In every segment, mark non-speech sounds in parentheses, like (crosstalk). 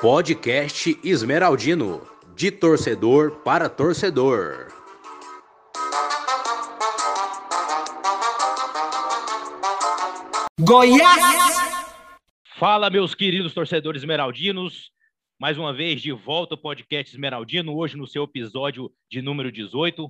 Podcast Esmeraldino, de torcedor para torcedor. Goiás! Fala, meus queridos torcedores esmeraldinos. Mais uma vez, de volta ao podcast Esmeraldino, hoje no seu episódio de número 18,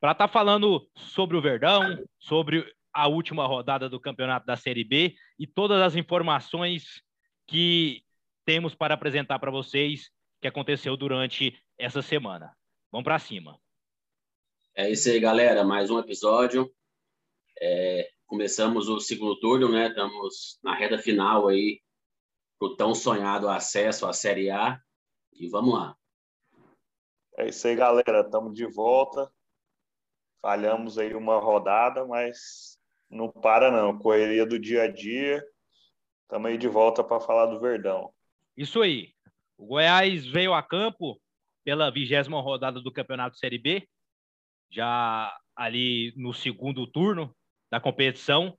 para estar tá falando sobre o Verdão, sobre a última rodada do campeonato da Série B e todas as informações que temos para apresentar para vocês que aconteceu durante essa semana. Vamos para cima. É isso aí, galera. Mais um episódio. É, começamos o segundo turno, né? Estamos na reta final aí pro tão sonhado acesso à Série A. E vamos lá. É isso aí, galera. Estamos de volta. Falhamos aí uma rodada, mas não para não. Correria do dia a dia. Estamos aí de volta para falar do Verdão. Isso aí. O Goiás veio a campo pela vigésima rodada do Campeonato Série B, já ali no segundo turno da competição,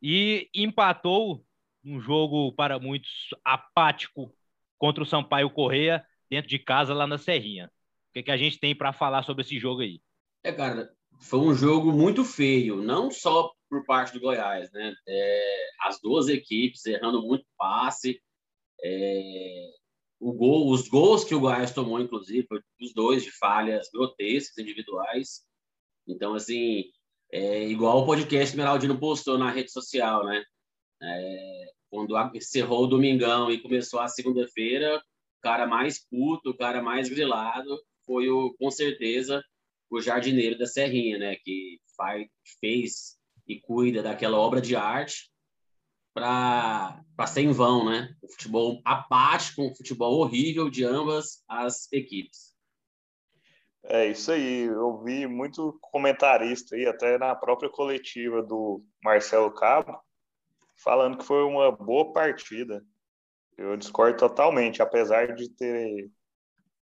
e empatou um jogo para muitos apático contra o Sampaio Correia dentro de casa lá na Serrinha. O que, que a gente tem para falar sobre esse jogo aí? É, cara, foi um jogo muito feio, não só por parte do Goiás, né? É, as duas equipes errando muito passe, é, o gol, os gols que o Goiás tomou, inclusive, os dois de falhas grotescas individuais. Então, assim, é igual o podcast Esmeraldino postou na rede social, né? É, quando encerrou o domingão e começou a segunda-feira, o cara mais puto, o cara mais grilado foi, o, com certeza, o jardineiro da Serrinha, né? Que faz, fez e cuida daquela obra de arte para ser em vão, né? O futebol apático, um futebol horrível de ambas as equipes. É isso aí. Eu vi muito comentarista aí, até na própria coletiva do Marcelo Cabo, falando que foi uma boa partida. Eu discordo totalmente, apesar de ter,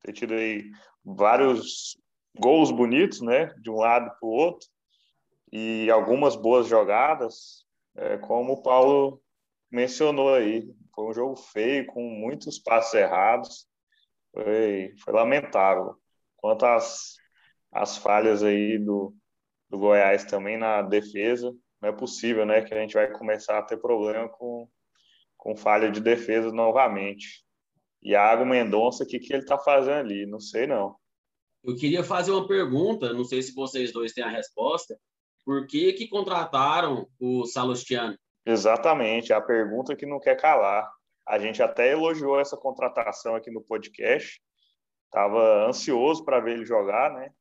ter tido aí vários gols bonitos, né? De um lado para o outro, e algumas boas jogadas, é, como o Paulo mencionou aí, foi um jogo feio, com muitos passos errados, foi, foi lamentável. Quanto às, às falhas aí do, do Goiás também na defesa, não é possível, né, que a gente vai começar a ter problema com, com falha de defesa novamente. Iago Mendonça, o que, que ele está fazendo ali? Não sei, não. Eu queria fazer uma pergunta, não sei se vocês dois têm a resposta por que, que contrataram o Salustiano? Exatamente, a pergunta que não quer calar. A gente até elogiou essa contratação aqui no podcast. Estava ansioso para ver ele jogar, né?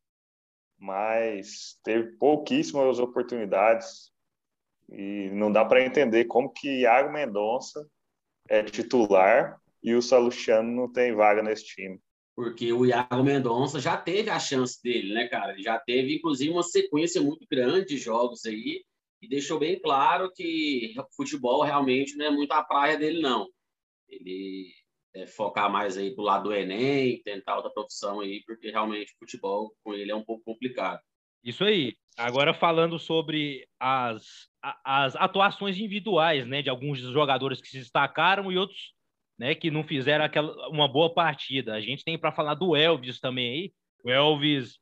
Mas teve pouquíssimas oportunidades e não dá para entender como que Iago Mendonça é titular e o Salustiano não tem vaga nesse time porque o Iago Mendonça já teve a chance dele, né, cara? Ele já teve, inclusive, uma sequência muito grande de jogos aí e deixou bem claro que futebol realmente não é muito a praia dele, não. Ele é focar mais aí pro lado do Enem, tentar outra profissão aí, porque realmente futebol com ele é um pouco complicado. Isso aí. Agora falando sobre as, as atuações individuais, né, de alguns jogadores que se destacaram e outros né, que não fizeram aquela, uma boa partida. A gente tem para falar do Elvis também aí. O Elvis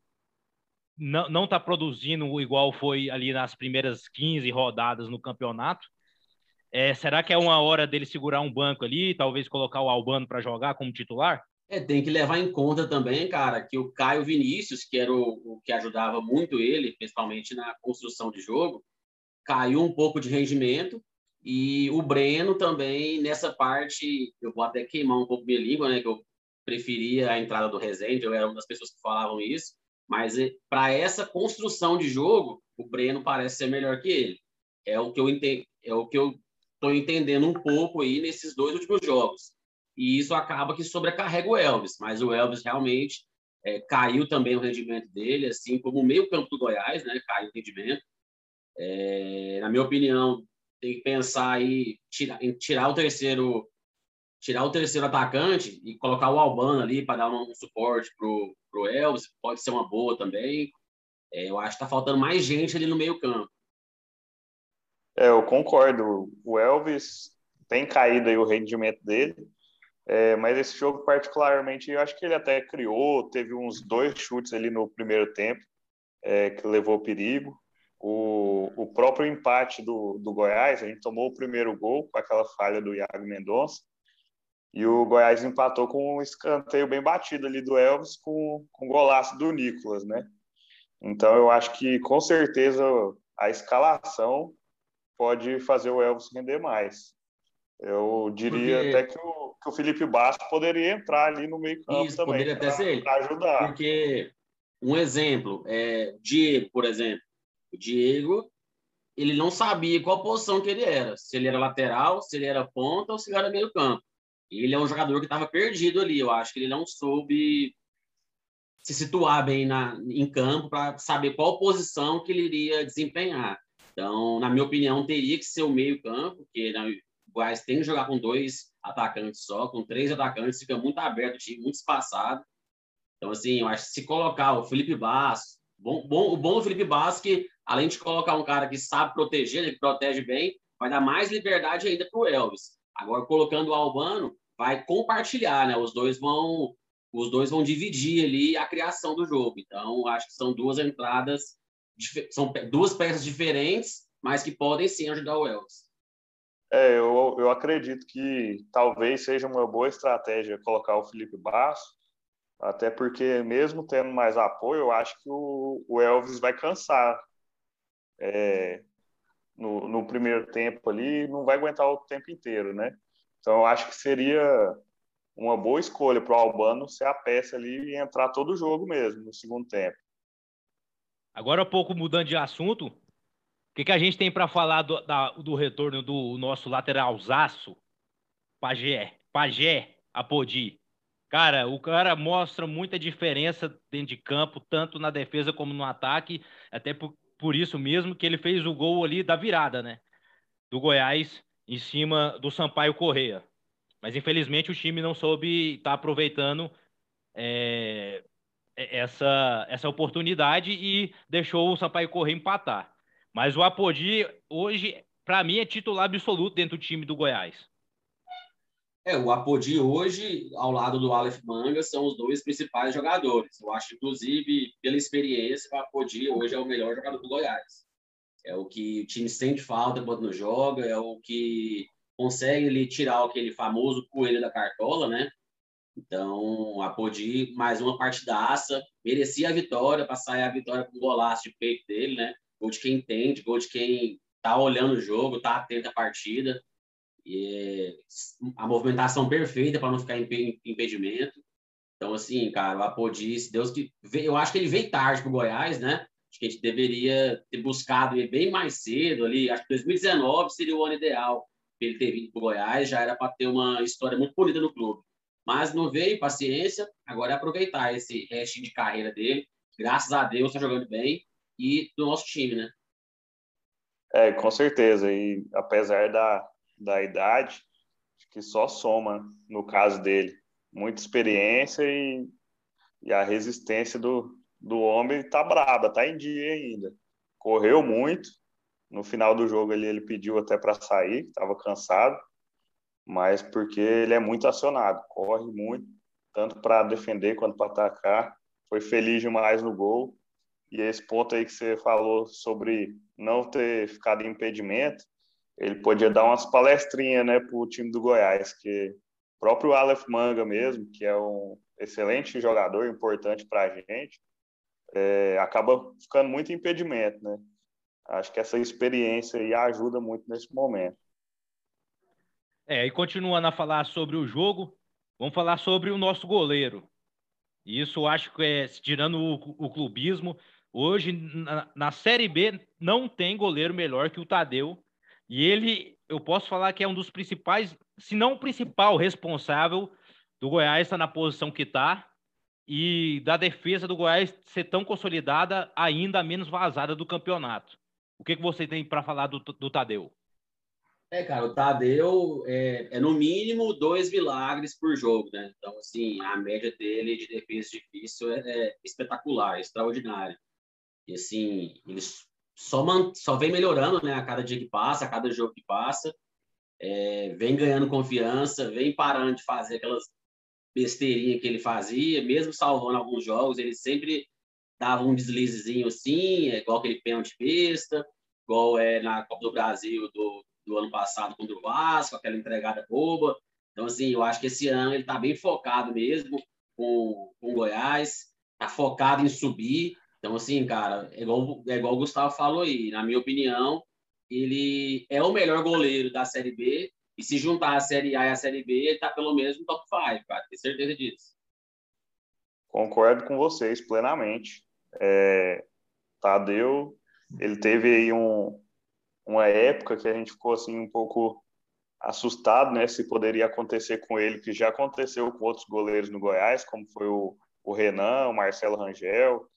não está produzindo igual foi ali nas primeiras 15 rodadas no campeonato. É, será que é uma hora dele segurar um banco ali, talvez colocar o Albano para jogar como titular? É, tem que levar em conta também, cara, que o Caio Vinícius, que era o, o que ajudava muito ele, principalmente na construção de jogo, caiu um pouco de rendimento e o Breno também, nessa parte, eu vou até queimar um pouco minha língua, né? Que eu preferia a entrada do Rezende, eu era uma das pessoas que falavam isso. Mas eh, para essa construção de jogo, o Breno parece ser melhor que ele. É o que eu entendo, é o que eu estou entendendo um pouco aí nesses dois últimos jogos. E isso acaba que sobrecarrega o Elvis, mas o Elvis realmente é, caiu também o rendimento dele, assim como o meio campo do Goiás, né? Caiu o rendimento. É, na minha opinião, tem que pensar aí em tirar o terceiro tirar o terceiro atacante e colocar o Albano ali para dar um, um suporte pro pro Elvis pode ser uma boa também é, eu acho que está faltando mais gente ali no meio campo É, eu concordo. O Elvis tem caído aí o rendimento dele, é, mas esse jogo particularmente, eu acho que ele até criou, teve uns dois chutes ali no primeiro tempo é, que levou perigo. O, o próprio empate do, do Goiás, a gente tomou o primeiro gol com aquela falha do Iago Mendonça, e o Goiás empatou com um escanteio bem batido ali do Elvis com, com o golaço do Nicolas, né? Então eu acho que com certeza a escalação pode fazer o Elvis render mais. Eu diria porque... até que o, que o Felipe Bastos poderia entrar ali no meio campo Isso, também. Poderia até ser ajudar. Porque, um exemplo, é, Diego, por exemplo. O Diego, ele não sabia qual posição que ele era. Se ele era lateral, se ele era ponta ou se ele era meio campo. Ele é um jogador que estava perdido ali. Eu acho que ele não soube se situar bem na, em campo para saber qual posição que ele iria desempenhar. Então, na minha opinião, teria que ser o meio-campo, porque né, o Goiás tem que jogar com dois atacantes só, com três atacantes, fica muito aberto time, muito espaçado. Então, assim, eu acho que se colocar o Felipe Basso, bom, bom, o bom do Felipe Basso é que, além de colocar um cara que sabe proteger, ele protege bem, vai dar mais liberdade ainda para o Elvis. Agora, colocando o Albano, vai compartilhar, né? Os dois vão os dois vão dividir ali a criação do jogo. Então, acho que são duas entradas, são duas peças diferentes, mas que podem sim ajudar o Elvis. É, eu, eu acredito que talvez seja uma boa estratégia colocar o Felipe Basso, até porque, mesmo tendo mais apoio, eu acho que o, o Elvis vai cansar é, no, no primeiro tempo ali, não vai aguentar o tempo inteiro, né? Então, eu acho que seria uma boa escolha para o Albano ser a peça ali e entrar todo o jogo mesmo no segundo tempo. Agora, um pouco mudando de assunto, o que, que a gente tem para falar do, da, do retorno do nosso lateralzaço, Pajé, Pajé Apodi? Cara, o cara mostra muita diferença dentro de campo, tanto na defesa como no ataque, até por, por isso mesmo que ele fez o gol ali da virada, né? Do Goiás em cima do Sampaio Correia. Mas infelizmente o time não soube estar tá aproveitando é, é, essa, essa oportunidade e deixou o Sampaio correr empatar. Mas o Apodi hoje, para mim, é titular absoluto dentro do time do Goiás. É, o Apodi hoje, ao lado do Aleph Manga, são os dois principais jogadores. Eu acho, inclusive, pela experiência, o Apodi hoje é o melhor jogador do Goiás. É o que o time sente falta quando não joga, é o que consegue ele tirar aquele famoso coelho da cartola, né? Então, a Podi, mais uma partidaça, merecia a vitória, para sair a vitória com o golaço de peito dele, né? Gol de quem entende, gol de quem tá olhando o jogo, tá atento à partida. E a movimentação perfeita para não ficar em impedimento. Então, assim, cara, o Apodi, se Deus que. Eu acho que ele veio tarde pro Goiás, né? Acho que a gente deveria ter buscado ele bem mais cedo ali. Acho que 2019 seria o ano ideal ele ter vindo para o Goiás, já era para ter uma história muito bonita no clube. Mas não veio, paciência, agora é aproveitar esse restinho de carreira dele. Graças a Deus está jogando bem e do nosso time, né? É, com certeza. E apesar da, da idade, que só soma no caso dele. Muita experiência e, e a resistência do, do homem está braba, está em dia ainda. Correu muito, no final do jogo ele, ele pediu até para sair, estava cansado, mas porque ele é muito acionado, corre muito, tanto para defender quanto para atacar. Foi feliz demais no gol. E esse ponto aí que você falou sobre não ter ficado em impedimento, ele podia dar umas palestrinhas né, para o time do Goiás, que o próprio Aleph Manga mesmo, que é um excelente jogador, importante para a gente, é, acaba ficando muito impedimento, né? Acho que essa experiência aí ajuda muito nesse momento. É, e continuando a falar sobre o jogo, vamos falar sobre o nosso goleiro. Isso acho que é, tirando o, o clubismo, hoje na, na, Série B não tem goleiro melhor que o Tadeu. E ele, eu posso falar que é um dos principais, se não o principal responsável do Goiás estar na posição que está e da defesa do Goiás ser tão consolidada, ainda menos vazada do campeonato. O que, que você tem para falar do, do Tadeu? É, cara, o Tadeu é, é, no mínimo dois milagres por jogo, né? Então, assim, a média dele de defesa difícil é, é espetacular, é extraordinária. E, assim, ele só, man, só vem melhorando, né? A cada dia que passa, a cada jogo que passa. É, vem ganhando confiança, vem parando de fazer aquelas besteirinhas que ele fazia, mesmo salvando alguns jogos, ele sempre dava um deslizezinho assim, é igual aquele pênalti besta, igual é na Copa do Brasil do, do ano passado contra o Vasco, aquela entregada boba. Então, assim, eu acho que esse ano ele está bem focado mesmo com, o Goiás, está focado em subir. Então, assim, cara, é igual, é igual o Gustavo falou aí, na minha opinião, ele é o melhor goleiro da Série B, e se juntar a Série A e a Série B, ele está pelo menos no top 5, cara, tenho certeza disso. Concordo com vocês plenamente. É, Tadeu, ele teve aí um, uma época que a gente ficou assim um pouco assustado, né, se poderia acontecer com ele, que já aconteceu com outros goleiros no Goiás, como foi o, o Renan, o Marcelo Rangel,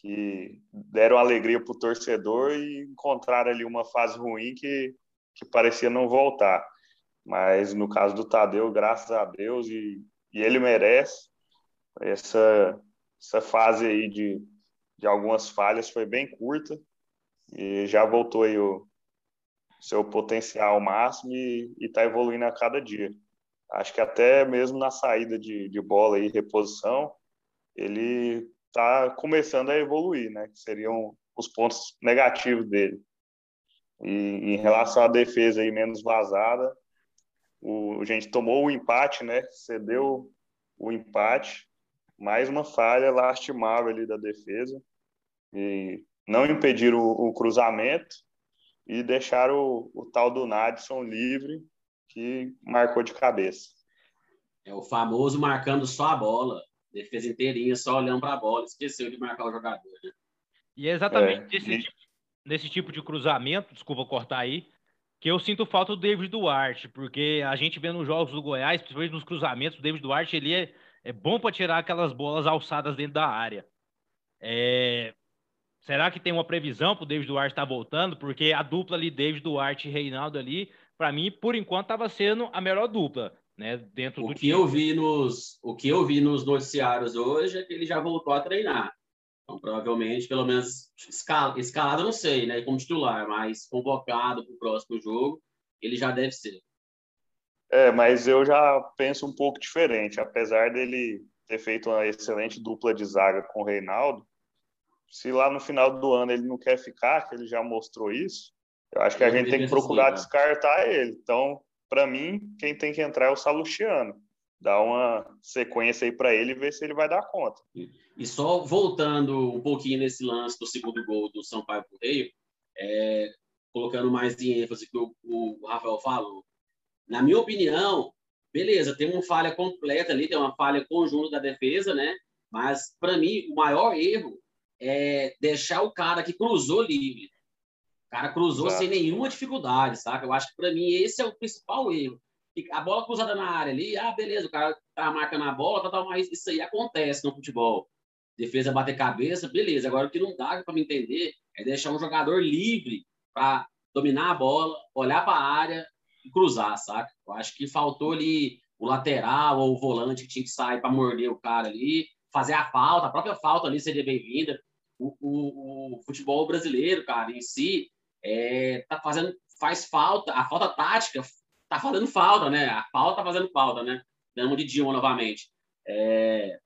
que deram alegria para o torcedor e encontraram ali uma fase ruim que, que parecia não voltar. Mas no caso do Tadeu, graças a Deus, e, e ele merece, essa, essa fase aí de, de algumas falhas foi bem curta e já voltou aí o seu potencial máximo e está evoluindo a cada dia. Acho que até mesmo na saída de, de bola e reposição, ele está começando a evoluir, né? Que seriam os pontos negativos dele. E em relação à defesa aí menos vazada, o, a gente tomou o empate, né? Cedeu o empate, mais uma falha lastimável ali da defesa e não impediram o, o cruzamento e deixaram o, o tal do Nadson livre que marcou de cabeça. É o famoso marcando só a bola defesa inteirinha só olhando para a bola, esqueceu de marcar o jogador. Né? E é exatamente é, nesse, e... tipo, nesse tipo de cruzamento, desculpa cortar aí, que eu sinto falta do David Duarte, porque a gente vê nos jogos do Goiás, principalmente nos cruzamentos, o David Duarte ele é, é bom para tirar aquelas bolas alçadas dentro da área. É... Será que tem uma previsão para o David Duarte estar tá voltando? Porque a dupla ali, David Duarte e Reinaldo ali, para mim, por enquanto, estava sendo a melhor dupla né, dentro o do que time. eu vi nos o que eu vi nos noticiários hoje é que ele já voltou a treinar. Então, provavelmente, pelo menos escala, escalado, não sei, né, como titular, mas convocado para o próximo jogo, ele já deve ser. É, mas eu já penso um pouco diferente. Apesar dele ter feito uma excelente dupla de zaga com o Reinaldo, se lá no final do ano ele não quer ficar, que ele já mostrou isso, eu acho que a gente tem que procurar assim, descartar ele. Então, para mim, quem tem que entrar é o Salustiano. Dá uma sequência aí para ele e ver se ele vai dar conta. E só voltando um pouquinho nesse lance do segundo gol do Sampaio Correio, é, colocando mais de ênfase que o, o Rafael falou. Na minha opinião, beleza, tem uma falha completa ali, tem uma falha conjunta da defesa, né? Mas, para mim, o maior erro é deixar o cara que cruzou livre. O cara cruzou Exato. sem nenhuma dificuldade, sabe? Eu acho que para mim esse é o principal erro. A bola cruzada na área ali, ah, beleza, o cara tá marcando a bola, tá, tá, mas isso aí acontece no futebol. Defesa bater cabeça, beleza. Agora o que não dá para me entender é deixar um jogador livre para dominar a bola, olhar para a área e cruzar, saca? Eu acho que faltou ali o lateral ou o volante que tinha que sair para morder o cara ali, fazer a falta, a própria falta ali seria bem-vinda. O, o, o, futebol brasileiro, cara, em si, é, tá fazendo, faz falta, a falta tática tá fazendo falta, né? A falta tá fazendo falta, né? Damos de Dilma novamente. É...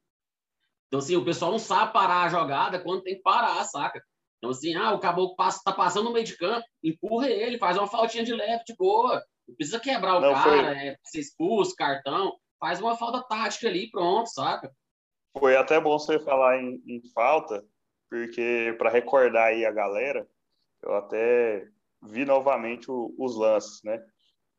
Então, assim, o pessoal não sabe parar a jogada quando tem que parar, saca? Então, assim, ah, o caboclo passa, tá passando no meio de campo, empurra ele, faz uma faltinha de leve, de boa. Não precisa quebrar o não, cara, foi... é, ser expulso, cartão. Faz uma falta tática ali, pronto, saca? Foi até bom você falar em, em falta, porque para recordar aí a galera, eu até vi novamente o, os lances, né?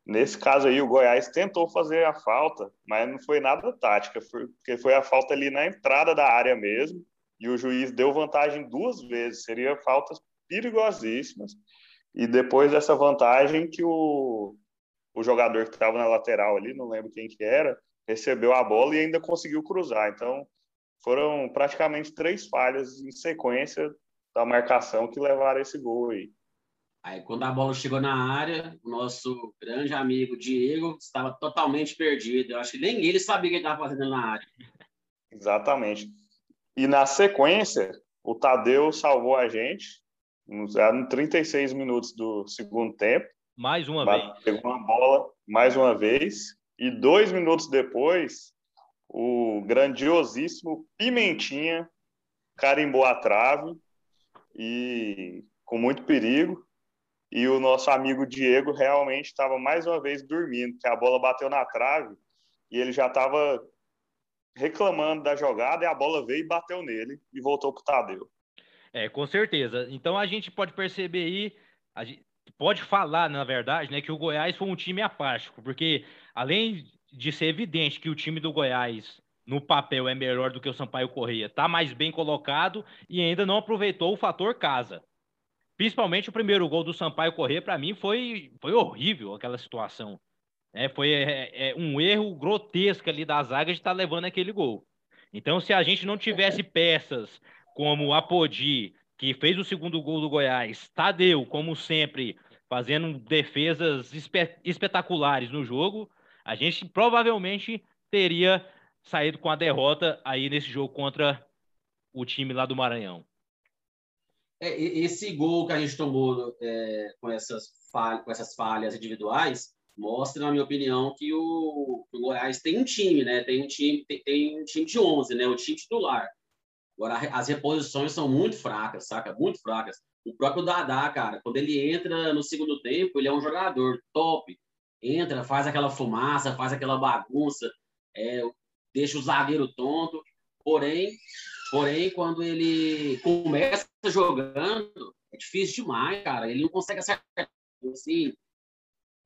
Nesse caso aí, o Goiás tentou fazer a falta, mas não foi nada tática, porque foi a falta ali na entrada da área mesmo, e o juiz deu vantagem duas vezes, seria faltas perigosíssimas. E depois dessa vantagem que o, o jogador que estava na lateral ali, não lembro quem que era, recebeu a bola e ainda conseguiu cruzar. Então, foram praticamente três falhas em sequência da marcação que levaram esse gol aí. Aí, quando a bola chegou na área, o nosso grande amigo Diego estava totalmente perdido. Eu acho que nem ele sabia o que ele estava fazendo na área. Exatamente. E na sequência, o Tadeu salvou a gente nos 36 minutos do segundo tempo. Mais uma vez. Pegou uma bola mais uma vez. E dois minutos depois, o grandiosíssimo Pimentinha carimbou a trave e com muito perigo. E o nosso amigo Diego realmente estava mais uma vez dormindo, que a bola bateu na trave e ele já estava reclamando da jogada e a bola veio e bateu nele e voltou para o Tadeu. É, com certeza. Então a gente pode perceber aí, a gente pode falar, na verdade, né, que o Goiás foi um time apático, porque além de ser evidente que o time do Goiás no papel é melhor do que o Sampaio Correia, está mais bem colocado e ainda não aproveitou o fator casa. Principalmente o primeiro gol do Sampaio Correia, para mim, foi, foi horrível aquela situação. É, foi é, é, um erro grotesco ali da zaga de estar tá levando aquele gol. Então, se a gente não tivesse peças como Apodi, que fez o segundo gol do Goiás, Tadeu, como sempre, fazendo defesas espe espetaculares no jogo, a gente provavelmente teria saído com a derrota aí nesse jogo contra o time lá do Maranhão. É, esse gol que a gente tomou é, com, essas falhas, com essas falhas individuais mostra, na minha opinião, que o, o Goiás tem um time, né? Tem um time, tem, tem, um time de 11, né? O time titular. Agora, as reposições são muito fracas, saca? Muito fracas. O próprio Dadá, cara, quando ele entra no segundo tempo, ele é um jogador top. Entra, faz aquela fumaça, faz aquela bagunça, é, deixa o zagueiro tonto. Porém, porém, quando ele começa jogando, é difícil demais, cara. Ele não consegue acertar. Assim,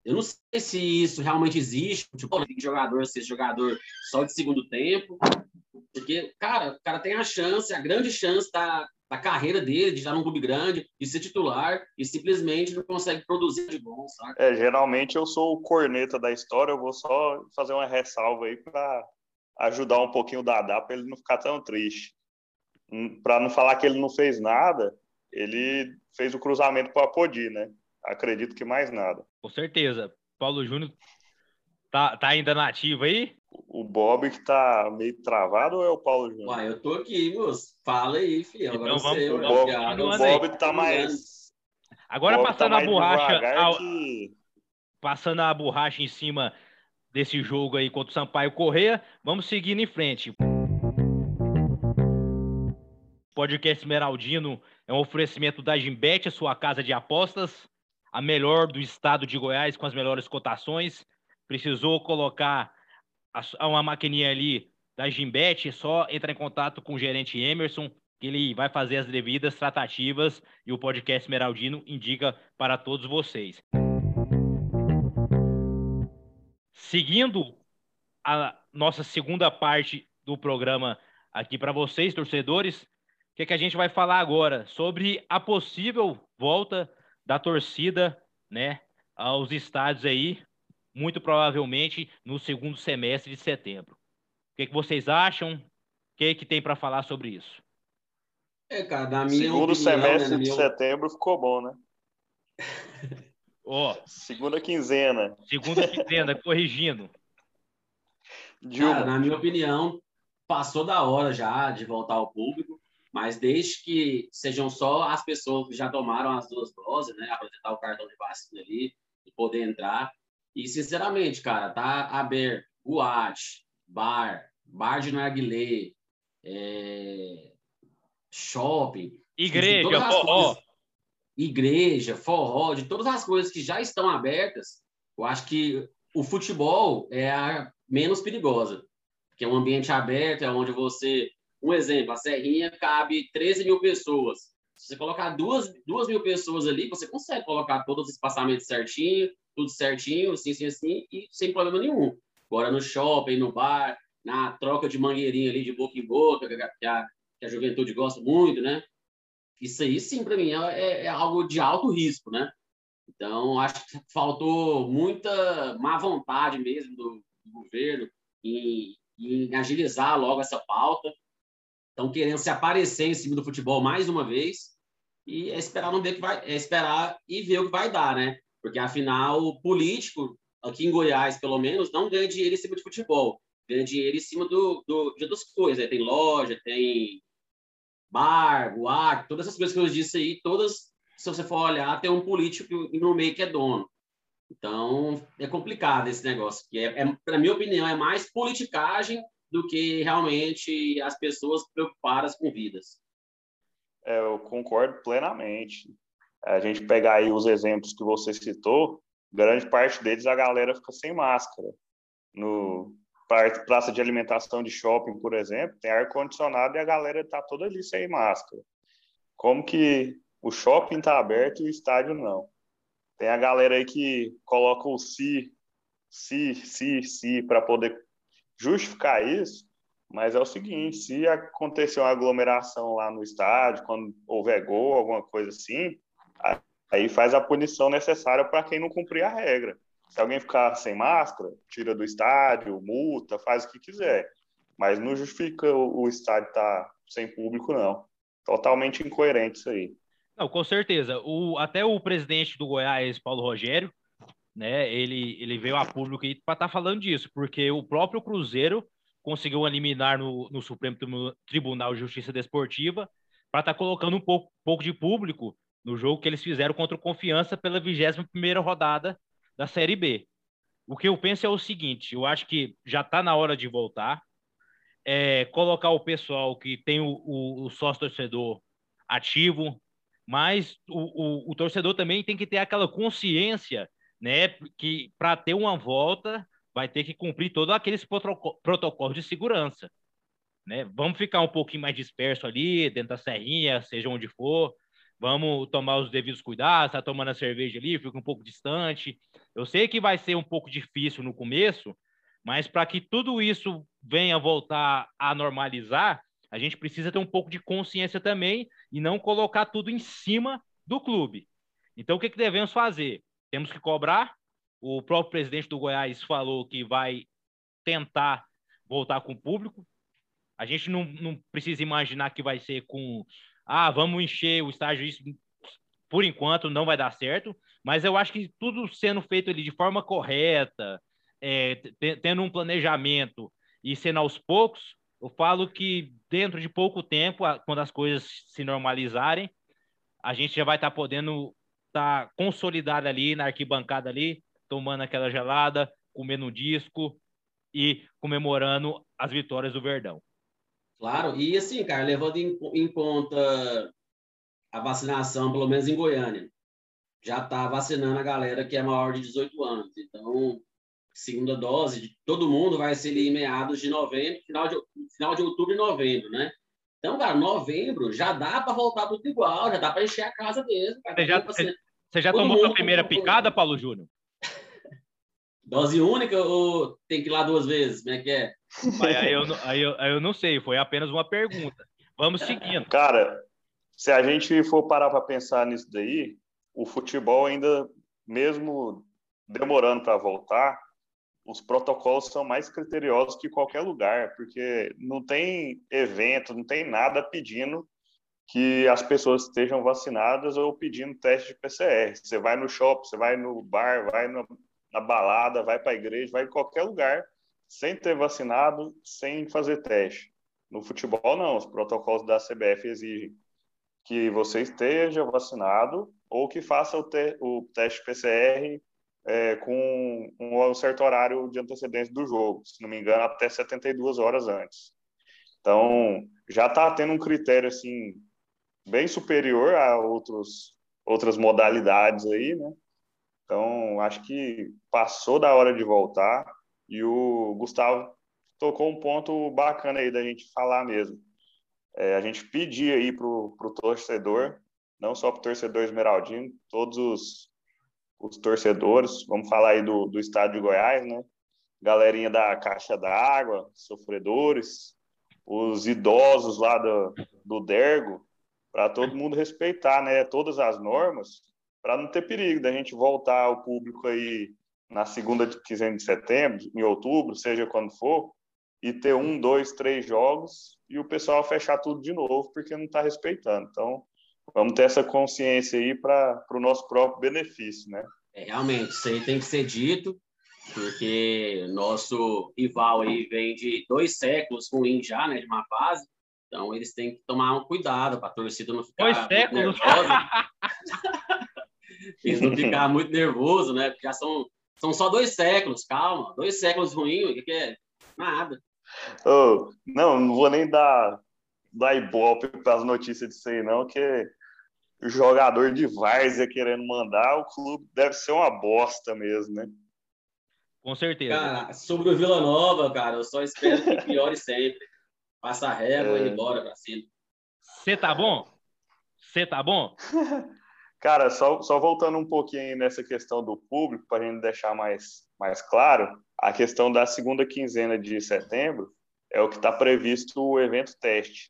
eu não sei se isso realmente existe, tipo, jogador ser jogador só de segundo tempo, porque, cara, o cara tem a chance, a grande chance da, da carreira dele, de estar num clube grande, de ser titular, e simplesmente não consegue produzir de bom, sabe? É, geralmente eu sou o corneta da história, eu vou só fazer uma ressalva aí para ajudar um pouquinho o Dadá para ele não ficar tão triste. Hum, para não falar que ele não fez nada, ele fez o cruzamento para o Apodi, né? Acredito que mais nada. Com certeza. Paulo Júnior tá, tá ainda nativo aí? O Bob que tá meio travado ou é o Paulo Júnior? Uai, eu tô aqui, moço. Fala aí, filho. Agora então, vamos, o Bob, o Bob tá mais. Agora passando tá a borracha. Ao... Que... Passando a borracha em cima desse jogo aí contra o Sampaio Correia, vamos seguindo em frente. Podcast Esmeraldino é um oferecimento da Gimbet, sua casa de apostas, a melhor do estado de Goiás com as melhores cotações. Precisou colocar uma maquininha ali da Gimbet, é só entrar em contato com o gerente Emerson, que ele vai fazer as devidas tratativas e o podcast Esmeraldino indica para todos vocês. Seguindo a nossa segunda parte do programa aqui para vocês, torcedores, o que, é que a gente vai falar agora? Sobre a possível volta da torcida né, aos estádios aí, muito provavelmente no segundo semestre de setembro. O que, é que vocês acham? O que, é que tem para falar sobre isso? É, cara, na minha Segundo opinião, né, semestre né, de minha... setembro ficou bom, né? (laughs) Ó, segunda quinzena. Segunda quinzena, (laughs) corrigindo. Cara, na minha opinião, passou da hora já de voltar ao público, mas desde que sejam só as pessoas que já tomaram as duas doses, né, apresentar o cartão de vacina ali e poder entrar. E, sinceramente, cara, tá aberto boate, bar, bar de narguilé, é... shopping. Igreja, forró igreja, forró, de todas as coisas que já estão abertas, eu acho que o futebol é a menos perigosa, porque é um ambiente aberto, é onde você, um exemplo, a Serrinha cabe 13 mil pessoas. Se você colocar duas, duas mil pessoas ali, você consegue colocar todos os espaçamentos certinho, tudo certinho, assim, assim, assim, e sem problema nenhum. Agora no shopping, no bar, na troca de mangueirinha ali de boca em boca, que a, que a juventude gosta muito, né? Isso aí, sim, para mim é, é, algo de alto risco, né? Então, acho que faltou muita má vontade mesmo do, do governo em, em, agilizar logo essa pauta. Estão querendo se aparecer em cima do futebol mais uma vez e é esperar não ver que vai, é esperar e ver o que vai dar, né? Porque afinal, o político aqui em Goiás, pelo menos, não ganha dinheiro em cima de futebol, ganha dinheiro em cima do, do de coisas. Tem loja, tem bar, boate, todas essas coisas que eu disse aí, todas se você for olhar, tem um político no meio que é dono. Então, é complicado esse negócio. Que é, é para minha opinião, é mais politicagem do que realmente as pessoas preocupadas com vidas. É, eu concordo plenamente. A gente pegar aí os exemplos que você citou, grande parte deles a galera fica sem máscara. No praça de alimentação de shopping, por exemplo, tem ar condicionado e a galera está toda ali sem máscara. Como que o shopping está aberto e o estádio não? Tem a galera aí que coloca o se, se, se, se para poder justificar isso, mas é o seguinte, se acontecer uma aglomeração lá no estádio, quando houver gol, alguma coisa assim, aí faz a punição necessária para quem não cumprir a regra. Se alguém ficar sem máscara, tira do estádio, multa, faz o que quiser. Mas não justifica o, estádio estar tá sem público, não. Totalmente incoerente isso aí. Não, com certeza. O, até o presidente do Goiás, Paulo Rogério, né, ele, ele veio a público para estar tá falando disso, porque o próprio Cruzeiro conseguiu eliminar no, no Supremo Tribunal de Justiça Desportiva para estar tá colocando um pouco, pouco de público no jogo que eles fizeram contra o Confiança pela 21ª rodada da Série B. O que eu penso é o seguinte, eu acho que já está na hora de voltar, é, colocar o pessoal que tem o, o, o sócio-torcedor ativo, mas o, o, torcedor também tem que ter aquela consciência né, que para ter uma volta vai ter que cumprir todos aqueles protocolos de segurança. Né? Vamos ficar um pouquinho mais disperso ali, dentro da serrinha, seja onde for. Vamos tomar os devidos cuidados, tá tomando a cerveja ali, fica um pouco distante. Eu sei que vai ser um pouco difícil no começo, mas para que tudo isso venha voltar a normalizar, a gente precisa ter um pouco de consciência também e não colocar tudo em cima do clube. Então, o que, que devemos fazer? Temos que cobrar, o próprio presidente do Goiás falou que vai tentar voltar com o público. A gente não, não precisa imaginar que vai ser com, ah, vamos encher o estádio, isso por enquanto não vai dar certo, mas eu acho que tudo sendo feito ali de forma correta, é, tendo um planejamento e sendo aos poucos, eu falo que dentro de pouco tempo, quando as coisas se normalizarem, a gente já vai estar tá podendo estar tá consolidado ali na arquibancada ali, tomando aquela gelada, comendo um disco e comemorando as vitórias do Verdão. Claro, e assim, cara, levando em, em conta a vacinação, pelo menos em Goiânia, já está vacinando a galera que é maior de 18 anos. Então, segunda dose de todo mundo vai ser em meados de novembro, final de, final de outubro e novembro, né? Então, cara, novembro já dá para voltar tudo igual, já dá para encher a casa mesmo. Cara. Você já, você, você já tomou a primeira picada, Paulo Júnior? (laughs) Dose única ou tem que ir lá duas vezes? Como é que é? Aí eu, (laughs) aí, eu, aí eu não sei, foi apenas uma pergunta. Vamos seguindo. Cara, se a gente for parar para pensar nisso daí, o futebol ainda, mesmo demorando para voltar, os protocolos são mais criteriosos que qualquer lugar, porque não tem evento, não tem nada pedindo que as pessoas estejam vacinadas ou pedindo teste de PCR. Você vai no shopping, você vai no bar, vai na balada, vai para a igreja, vai em qualquer lugar, sem ter vacinado, sem fazer teste. No futebol, não. Os protocolos da CBF exigem que você esteja vacinado ou que faça o, te o teste PCR é, com um, certo horário de antecedência do jogo, se não me engano, até 72 horas antes. Então, já está tendo um critério assim bem superior a outros, outras modalidades aí, né? Então, acho que passou da hora de voltar e o Gustavo tocou um ponto bacana aí da gente falar mesmo. É, a gente pedir aí para o torcedor, não só para o torcedor esmeraldino, todos os, os torcedores, vamos falar aí do, do estádio de Goiás, né? Galerinha da Caixa d'Água, sofredores, os idosos lá do, do Dergo, para todo mundo respeitar né, todas as normas para não ter perigo da gente voltar ao público aí na segunda quinzena de setembro, em outubro, seja quando for, e ter um, dois, três jogos e o pessoal fechar tudo de novo porque não está respeitando. Então, vamos ter essa consciência aí para o nosso próprio benefício, né? É, realmente, isso aí tem que ser dito, porque nosso rival aí vem de dois séculos ruim já, né, de uma fase. Então, eles têm que tomar um cuidado para a torcida não ficar dois séculos. nervosa. (laughs) Eles não ficar muito nervoso, né? Porque já são, são só dois séculos, calma. Dois séculos ruins, o que, que é? Nada. Oh, não, não vou nem dar, dar ibope para as notícias disso aí, não, que o jogador de várzea querendo mandar, o clube deve ser uma bosta mesmo, né? Com certeza. Cara, sobre o Vila Nova, cara, eu só espero que piore sempre. Passa a régua é. e ir embora pra cima. Você tá bom? Você tá bom? (laughs) Cara, só, só voltando um pouquinho nessa questão do público, para a gente deixar mais, mais claro, a questão da segunda quinzena de setembro é o que está previsto o evento teste.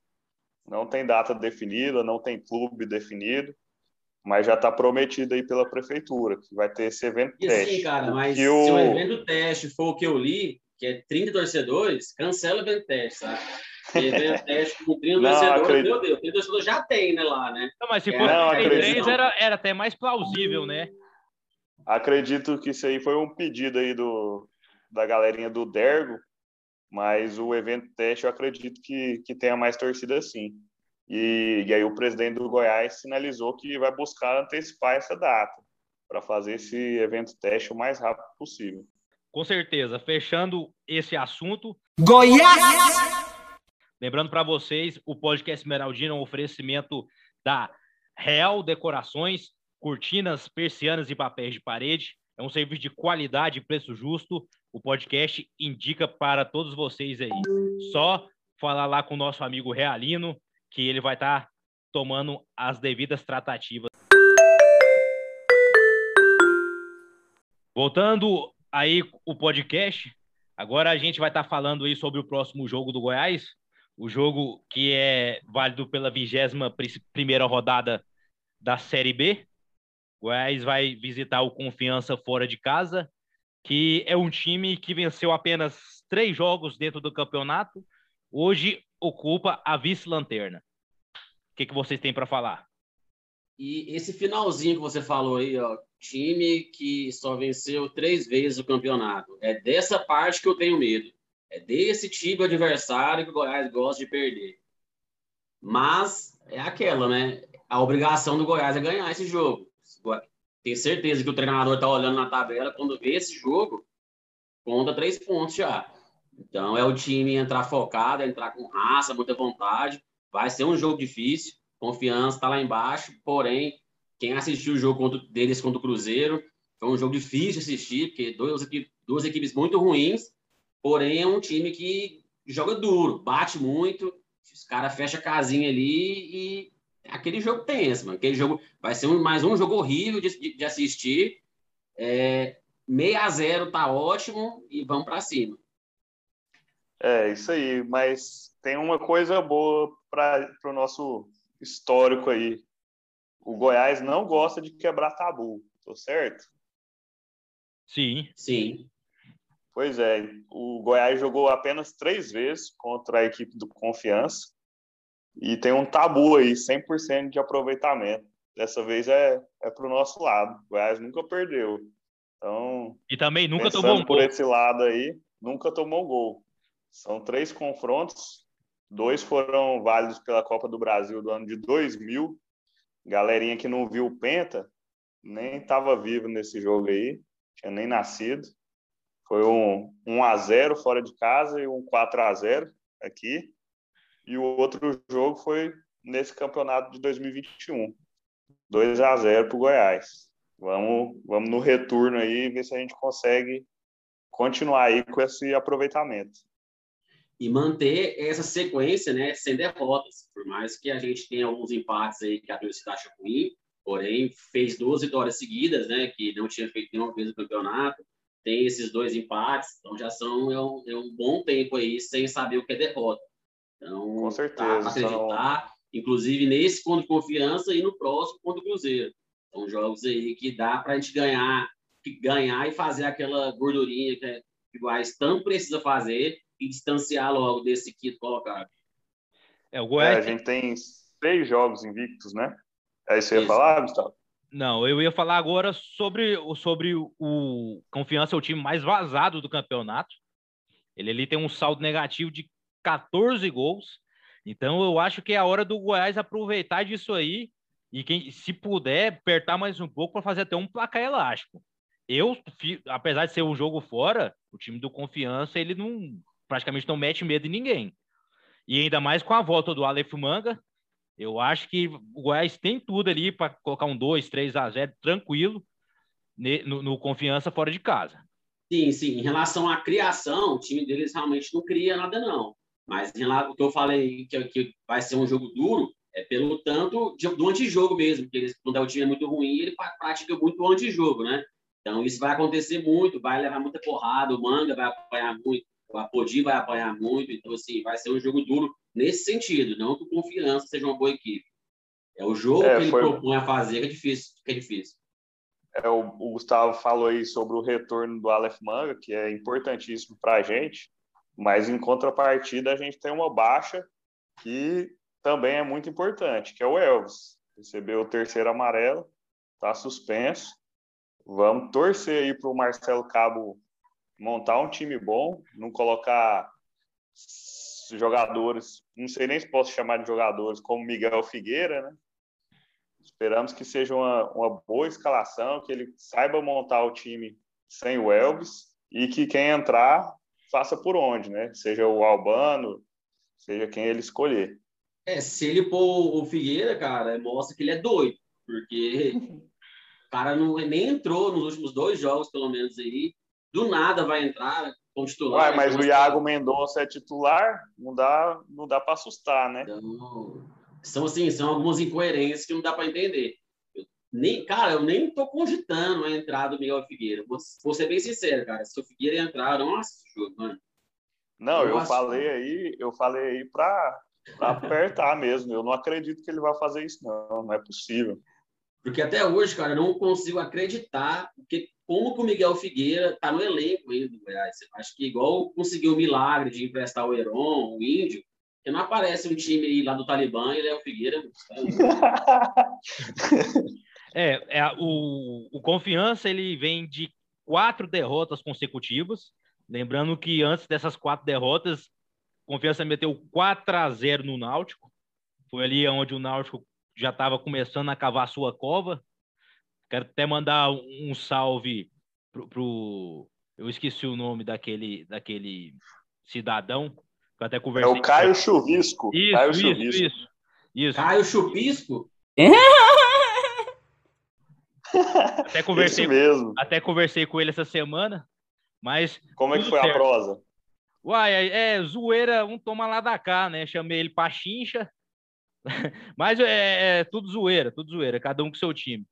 Não tem data definida, não tem clube definido, mas já está prometido aí pela prefeitura que vai ter esse evento e teste. Sim, cara, mas se o... o evento teste for o que eu li, que é 30 torcedores, cancela o evento teste, sabe? Evento teste com 30 não, torcedores, acredito... meu Deus, 30 torcedores já tem, né, lá, né? Não, mas se é, fosse é, 33 era, era até mais plausível, né? Acredito que isso aí foi um pedido aí do, da galerinha do Dergo, mas o evento teste eu acredito que, que tenha mais torcida sim. E, e aí o presidente do Goiás sinalizou que vai buscar antecipar essa data para fazer esse evento teste o mais rápido possível. Com certeza. Fechando esse assunto. Goiás! Lembrando para vocês, o podcast Esmeraldina é um oferecimento da Real Decorações, cortinas, persianas e papéis de parede. É um serviço de qualidade e preço justo. O podcast indica para todos vocês aí. Só falar lá com o nosso amigo Realino, que ele vai estar tá tomando as devidas tratativas. Voltando aí o podcast, agora a gente vai estar tá falando aí sobre o próximo jogo do Goiás, o jogo que é válido pela vigésima primeira rodada da Série B. Goiás vai visitar o Confiança fora de casa, que é um time que venceu apenas três jogos dentro do campeonato. Hoje ocupa a vice-lanterna. O que, que vocês têm para falar? E esse finalzinho que você falou aí, ó, time que só venceu três vezes o campeonato. É dessa parte que eu tenho medo. É desse tipo de adversário que o Goiás gosta de perder. Mas é aquela, né? A obrigação do Goiás é ganhar esse jogo. Tenho certeza que o treinador está olhando na tabela, quando vê esse jogo, conta três pontos já. Então é o time entrar focado, entrar com raça, muita vontade. Vai ser um jogo difícil, confiança está lá embaixo, porém, quem assistiu o jogo contra, deles contra o Cruzeiro, foi um jogo difícil de assistir, porque duas, duas equipes muito ruins, porém é um time que joga duro, bate muito, os caras fecham a casinha ali e aquele jogo tenso, mano. Aquele jogo vai ser um, mais um jogo horrível de, de, de assistir. É, 6 a 0 tá ótimo e vamos para cima. É, isso aí, mas tem uma coisa boa para o nosso histórico aí. O Goiás não gosta de quebrar tabu, tô certo? Sim. Sim. Pois é, o Goiás jogou apenas três vezes contra a equipe do Confiança e tem um tabu aí, 100% de aproveitamento. Dessa vez é, é para o nosso lado. O Goiás nunca perdeu. Então, e também nunca tomou um por esse lado aí, nunca tomou gol. São três confrontos, dois foram válidos pela Copa do Brasil do ano de 2000. Galerinha que não viu o Penta, nem estava vivo nesse jogo aí, tinha nem nascido. Foi um 1 a 0 fora de casa e um 4 a 0 aqui. E o outro jogo foi nesse campeonato de 2021. 2 a 0 para o Goiás. Vamos, vamos no retorno aí ver se a gente consegue continuar aí com esse aproveitamento. E manter essa sequência, né, sem derrotas. Por mais que a gente tenha alguns empates aí que a torcida acha ruim, porém fez duas vitórias seguidas, né, que não tinha feito nenhuma vez no campeonato. Tem esses dois empates, então já são é um, é um bom tempo aí sem saber o que é derrota. Então, com certeza. Tá acreditar, inclusive nesse ponto de confiança e no próximo ponto do Cruzeiro. São jogos aí que dá para a gente ganhar, ganhar e fazer aquela gordurinha que, é, que o Goiás tanto precisa fazer e distanciar logo desse quinto colocado. É, o Goiás... É, a gente tem seis jogos invictos, né? É isso que você ia falar, Gustavo? Não, eu ia falar agora sobre, sobre o Confiança, é o time mais vazado do campeonato. Ele ali tem um saldo negativo de 14 gols. Então eu acho que é a hora do Goiás aproveitar disso aí E quem, se puder, apertar mais um pouco para fazer até um placar elástico. Eu, apesar de ser um jogo fora, o time do Confiança, ele não praticamente não mete medo em ninguém. E ainda mais com a volta do Aleph Manga, eu acho que o Goiás tem tudo ali para colocar um 2, 3 a 0 tranquilo no, no, Confiança fora de casa. Sim, sim. Em relação à criação, o time deles realmente não cria nada, não. Mas em relação, o que eu falei que, que vai ser um jogo duro é pelo tanto de, do antijogo mesmo, porque eles, quando o time é muito ruim, ele pratica muito o antijogo, né? Então isso vai acontecer muito, vai levar muita porrada, o Manga vai apanhar muito, o Apodi vai apanhar muito, então assim, vai ser um jogo duro nesse sentido, não que o Confiança seja uma boa equipe. É o jogo é, que ele foi... propõe a fazer que é difícil, que é difícil. É, o, o, Gustavo falou aí sobre o retorno do Aleph Manga, que é importantíssimo para a gente, mas em contrapartida a gente tem uma baixa que também é muito importante, que é o Elvis. Recebeu o terceiro amarelo, está suspenso. Vamos torcer aí para o Marcelo Cabo montar um time bom, não colocar jogadores, não sei nem se posso chamar de jogadores, como Miguel Figueira, né? Esperamos que seja uma, uma boa escalação, que ele saiba montar o time sem o Elvis e que quem entrar faça por onde, né? Seja o Albano, seja quem ele escolher. É, se ele pôr o Figueira, cara, mostra que ele é doido, porque (laughs) o cara não, nem entrou nos últimos dois jogos, pelo menos aí. Do nada vai entrar com titular. Ué, mas o Iago Mendonça é titular, não dá, não dá para assustar, né? Então, são assim, são algumas incoerências que não dá para entender. Eu, nem, cara, eu nem tô cogitando a entrada do Miguel Figueira. Vou, vou ser bem sincero, cara. Se o Figueira entrar, o jogo, mano. Não, eu, eu falei aí, eu falei aí para para apertar (laughs) mesmo. Eu não acredito que ele vai fazer isso, não. Não é possível. Porque até hoje, cara, eu não consigo acreditar que, como que o Miguel Figueira está no elenco ainda do Goiás. Acho que igual conseguiu o milagre de emprestar o Heron, o Índio, que não aparece um time lá do Talibã e ele é o Figueira. (laughs) é, é o, o Confiança ele vem de quatro derrotas consecutivas. Lembrando que antes dessas quatro derrotas, Confiança meteu 4 a 0 no Náutico. Foi ali onde o Náutico já estava começando a cavar sua cova. Quero até mandar um salve pro, pro, eu esqueci o nome daquele daquele cidadão que eu até conversei. É o Caio Chuvisco. Isso, Caio isso, Chuvisco. isso, isso. Caio Chupisco? (laughs) até conversei, mesmo. até conversei com ele essa semana, mas como é que foi certo. a prosa? Uai, é, é, zoeira, um toma lá da cá, né? Chamei ele pra chincha. (laughs) Mas é, é, tudo zoeira, tudo zoeira, cada um com seu time.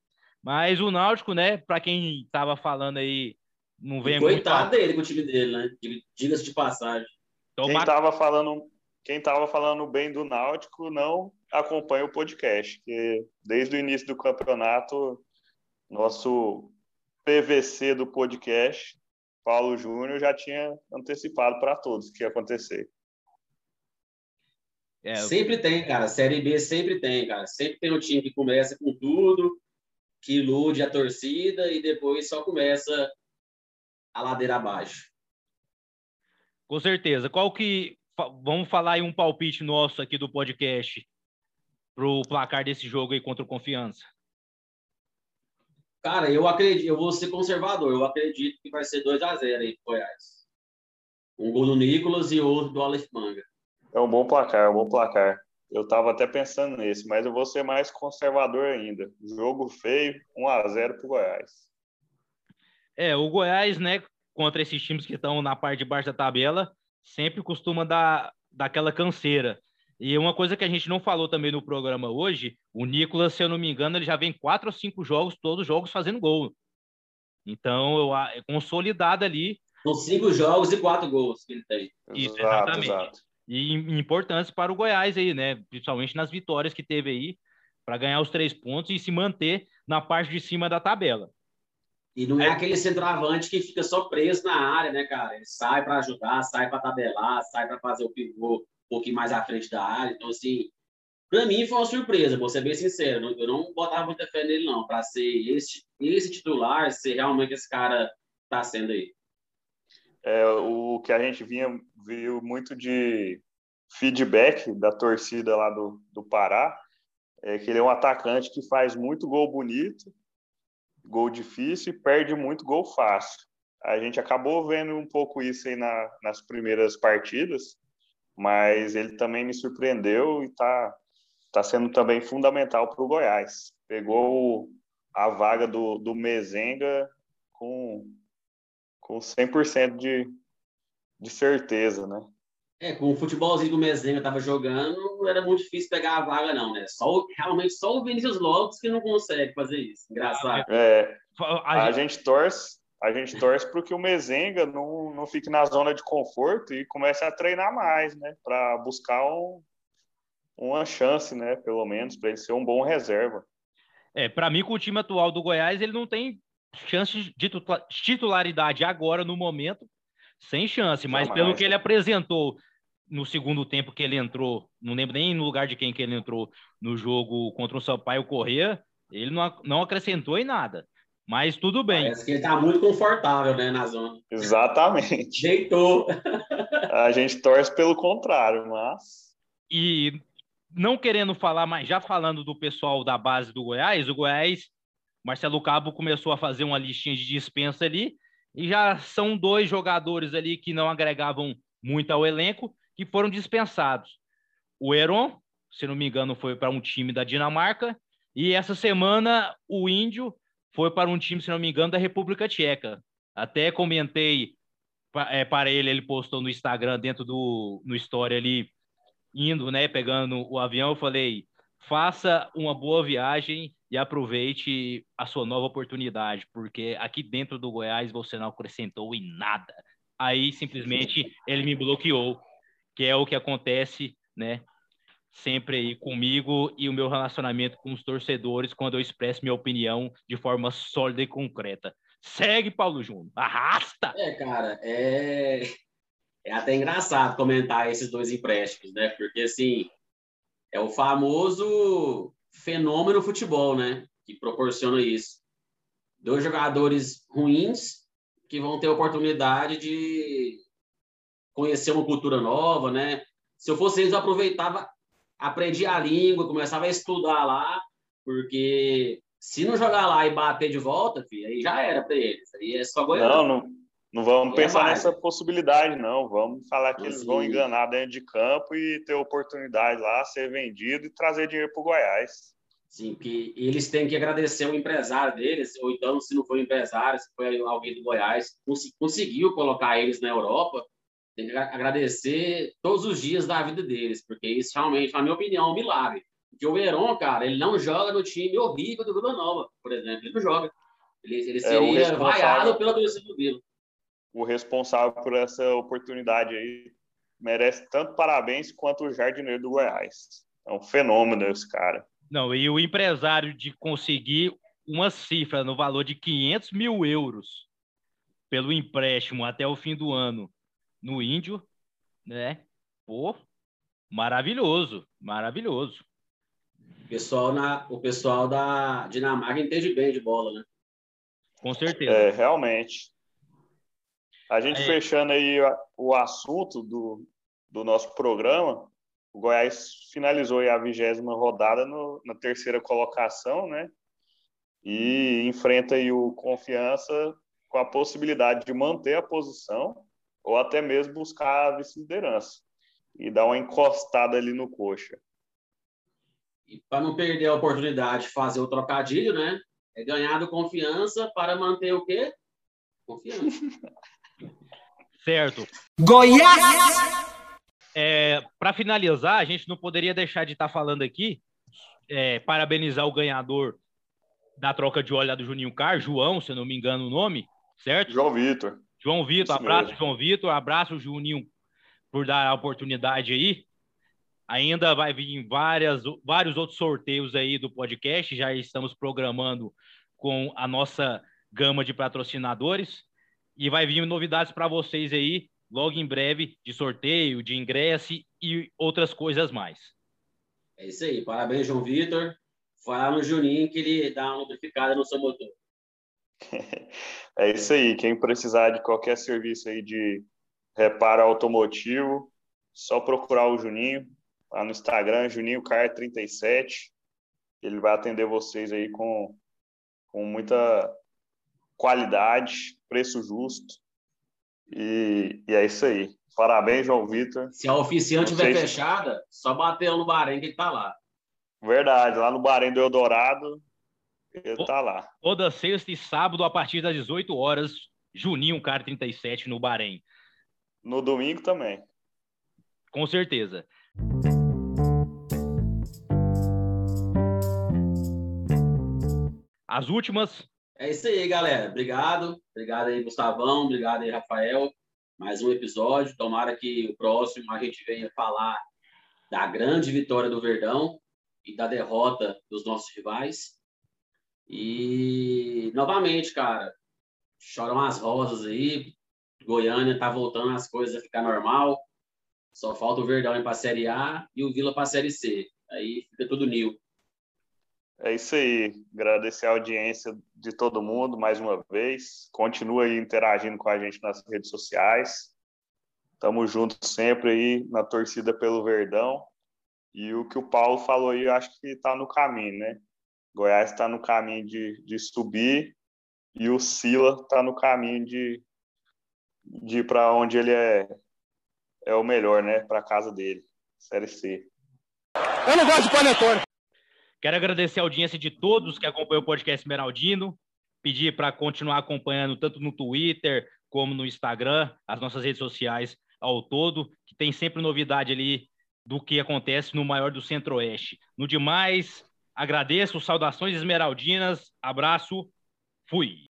Mas o Náutico, né, para quem tava falando aí, não vem Coitado dele com o time dele, né? Diga-se de passagem. Então, quem tava falando, quem tava falando bem do Náutico não acompanha o podcast, que desde o início do campeonato, nosso PVC do podcast Paulo Júnior já tinha antecipado para todos o que ia acontecer. É, sempre tem, cara. Série B sempre tem, cara. Sempre tem um time que começa com tudo, que ilude a torcida e depois só começa a ladeira abaixo. Com certeza. Qual que. Vamos falar aí um palpite nosso aqui do podcast pro placar desse jogo aí contra o Confiança. Cara, eu acredito, eu vou ser conservador. Eu acredito que vai ser 2 a 0 aí pro Goiás. Um gol do Nicolas e outro do Aleph Manga. É um bom placar, é um bom placar. Eu estava até pensando nesse, mas eu vou ser mais conservador ainda. Jogo feio, 1 a 0 pro Goiás. É, o Goiás, né, contra esses times que estão na parte de baixo da tabela, sempre costuma dar, dar aquela canseira. E uma coisa que a gente não falou também no programa hoje, o Nicolas, se eu não me engano, ele já vem quatro ou cinco jogos, todos os jogos fazendo gol. Então, eu, é consolidado ali. São cinco jogos e quatro gols que ele tem. Isso, exatamente. Exato. E importantes para o Goiás aí, né? Principalmente nas vitórias que teve aí, para ganhar os três pontos e se manter na parte de cima da tabela. E não é aquele centroavante que fica só preso na área, né, cara? Ele sai para ajudar, sai para tabelar, sai para fazer o pivô pouquinho mais à frente da área. Então, assim, para mim foi uma surpresa, vou ser bem sincero. Eu não botava muita fé nele, não, para ser esse, esse titular, ser realmente esse cara está sendo aí. É, o que a gente vinha, viu muito de feedback da torcida lá do, do Pará é que ele é um atacante que faz muito gol bonito, gol difícil e perde muito gol fácil. A gente acabou vendo um pouco isso aí na, nas primeiras partidas, mas ele também me surpreendeu e está tá sendo também fundamental para o Goiás. Pegou a vaga do, do Mezenga com, com 100% de, de certeza, né? É, com o futebolzinho do Mezenga estava jogando, não era muito difícil pegar a vaga, não, né? Só, realmente só o Vinícius Lopes que não consegue fazer isso. Engraçado. É, a, gente... torce, a gente torce para que o Mezenga não, não fique na zona de conforto e comece a treinar mais, né? Para buscar um, uma chance, né? Pelo menos, para ele ser um bom reserva. É, para mim, com o time atual do Goiás, ele não tem chance de titularidade agora, no momento, sem chance, mas Jamais. pelo que ele apresentou no segundo tempo que ele entrou, não lembro nem no lugar de quem que ele entrou no jogo contra o Sampaio Corrêa, ele não, não acrescentou em nada. Mas tudo bem. Parece que ele está muito confortável, né, na zona. Exatamente. Deitou. (laughs) A gente torce pelo contrário, mas. E não querendo falar, mas já falando do pessoal da base do Goiás, o Goiás, Marcelo Cabo começou a fazer uma listinha de dispensa ali e já são dois jogadores ali que não agregavam muito ao elenco que foram dispensados. O Heron, se não me engano, foi para um time da Dinamarca e essa semana o Índio foi para um time, se não me engano, da República Tcheca. Até comentei é, para ele, ele postou no Instagram, dentro do no story ali, indo, né, pegando o avião, eu falei, faça uma boa viagem e aproveite a sua nova oportunidade, porque aqui dentro do Goiás você não acrescentou em nada. Aí simplesmente ele me bloqueou, que é o que acontece, né? Sempre aí comigo e o meu relacionamento com os torcedores quando eu expresso minha opinião de forma sólida e concreta. Segue, Paulo Júnior. Arrasta! É, cara, é... é até engraçado comentar esses dois empréstimos, né? Porque, assim, é o famoso fenômeno futebol, né? Que proporciona isso. Dois jogadores ruins que vão ter a oportunidade de conhecer uma cultura nova, né? Se eu fosse eles, eu aproveitava, aprendia a língua, começava a estudar lá, porque se não jogar lá e bater de volta, filho, aí já era para eles. Aí é só Goiânia. Não, não, não vamos é pensar mais. nessa possibilidade, não. Vamos falar que eles vão enganar dentro de campo e ter oportunidade lá, ser vendido e trazer dinheiro para o Goiás. Sim, que eles têm que agradecer o empresário deles, ou então, se não foi o empresário, se foi alguém do Goiás, conseguiu colocar eles na Europa, tem que agradecer todos os dias da vida deles, porque isso realmente, na minha opinião, é um milagre. Porque o Heron, cara, ele não joga no time horrível do Vila Nova, por exemplo, ele não joga. Ele, ele é, seria é, vaiado pela torcida do Vila o responsável por essa oportunidade aí merece tanto parabéns quanto o jardineiro do Goiás. É um fenômeno esse cara. Não, e o empresário de conseguir uma cifra no valor de 500 mil euros pelo empréstimo até o fim do ano no Índio, né? Pô, maravilhoso, maravilhoso. O pessoal, na, o pessoal da Dinamarca entende bem de bola, né? Com certeza. É, realmente. A gente é. fechando aí o assunto do, do nosso programa, o Goiás finalizou a vigésima rodada no, na terceira colocação, né? E enfrenta aí o Confiança com a possibilidade de manter a posição ou até mesmo buscar a vice-liderança e dar uma encostada ali no coxa. E para não perder a oportunidade de fazer o trocadilho, né? É ganhar do Confiança para manter o quê? Confiança. (laughs) Certo. Goiás! É, Para finalizar, a gente não poderia deixar de estar tá falando aqui, é, parabenizar o ganhador da troca de olho do Juninho Car, João, se eu não me engano o nome, certo? João Vitor. João Vitor, abraço, mesmo. João Vitor, abraço, Juninho, por dar a oportunidade aí. Ainda vai vir várias, vários outros sorteios aí do podcast, já estamos programando com a nossa gama de patrocinadores. E vai vir novidades para vocês aí, logo em breve, de sorteio, de ingresso e outras coisas mais. É isso aí. Parabéns, João Vitor. Falar no Juninho que ele dá uma notificada no seu motor. (laughs) É isso aí. Quem precisar de qualquer serviço aí de reparo automotivo, só procurar o Juninho lá no Instagram, Juninho Car 37. Ele vai atender vocês aí com, com muita qualidade, preço justo. E, e é isso aí. Parabéns, João Vitor. Se a oficina tiver fechada, só bater no Bahrein que ele tá lá. Verdade, lá no Bahrein do Eldorado, ele tá lá. Toda sexta e sábado, a partir das 18 horas, Juninho Car 37 no Bahrein. No domingo também. Com certeza. As últimas. É isso aí, galera. Obrigado. Obrigado aí, Gustavão. Obrigado aí, Rafael. Mais um episódio. Tomara que o próximo a gente venha falar da grande vitória do Verdão e da derrota dos nossos rivais. E novamente, cara, choram as rosas aí. Goiânia tá voltando as coisas a ficar normal. Só falta o Verdão ir para a Série A e o Vila para a Série C. Aí fica tudo nil. É isso aí. Agradecer a audiência de todo mundo mais uma vez. Continua aí interagindo com a gente nas redes sociais. Tamo junto sempre aí na torcida pelo Verdão. E o que o Paulo falou aí, eu acho que está no caminho, né? Goiás está no caminho de, de subir e o Sila está no caminho de, de ir para onde ele é, é o melhor, né? Para casa dele, Série C. Eu não gosto de panetone. Quero agradecer a audiência de todos que acompanham o podcast Esmeraldino. Pedir para continuar acompanhando tanto no Twitter como no Instagram, as nossas redes sociais ao todo, que tem sempre novidade ali do que acontece no maior do Centro-Oeste. No demais, agradeço, saudações esmeraldinas, abraço, fui!